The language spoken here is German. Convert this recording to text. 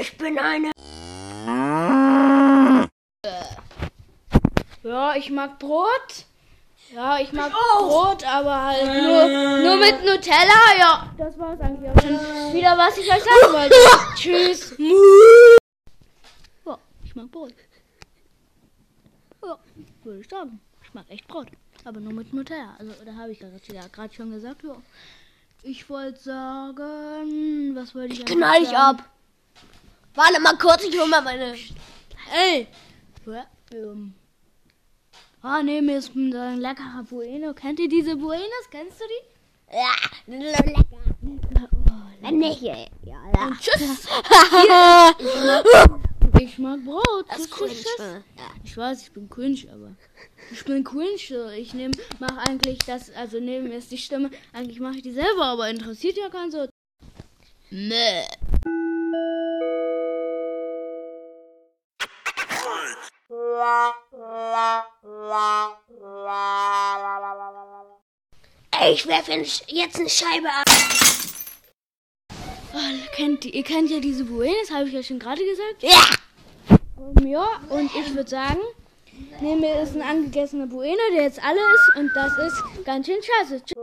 Ich bin eine. Ja, ich mag Brot. Ja, ich mag Brot, aber halt nur, nur mit Nutella. Ja, das war's eigentlich auch schon wieder, was ich euch sagen wollte. Tschüss. Ja, ich mag Brot. Ja, würde ich sagen. Ich mag echt Brot. Aber nur mit Nutella. Also, da habe ich gerade ja, gerade schon gesagt, ja. Ich wollte sagen, was wollte ich eigentlich Knall ich sagen? ab. Warte mal kurz, ich hol mal meine. Ey! Ähm. Ah, ne, mir ist ein leckerer Bueno. Kennt ihr diese Buenos? Kennst du die? Ja, lecker. Wenn nicht, ja. ja. Tschüss! Ich mag Brot. Das ist Tschüss, cool. tschüss. Ja. Ich weiß, ich bin cringe, aber. Ich bin cringe. Ich nehme, mach eigentlich das, also neben mir ist die Stimme. Eigentlich mache ich die selber, aber interessiert ja keinen so. Nee. Ich werfe jetzt eine Scheibe ab. Oh, kennt, ihr kennt ja diese Buenos, habe ich ja schon gerade gesagt. Ja. Um, ja, und ich würde sagen, neben mir ist ein angegessener Bueno, der jetzt alle ist. Und das ist ganz schön scheiße. Tschüss.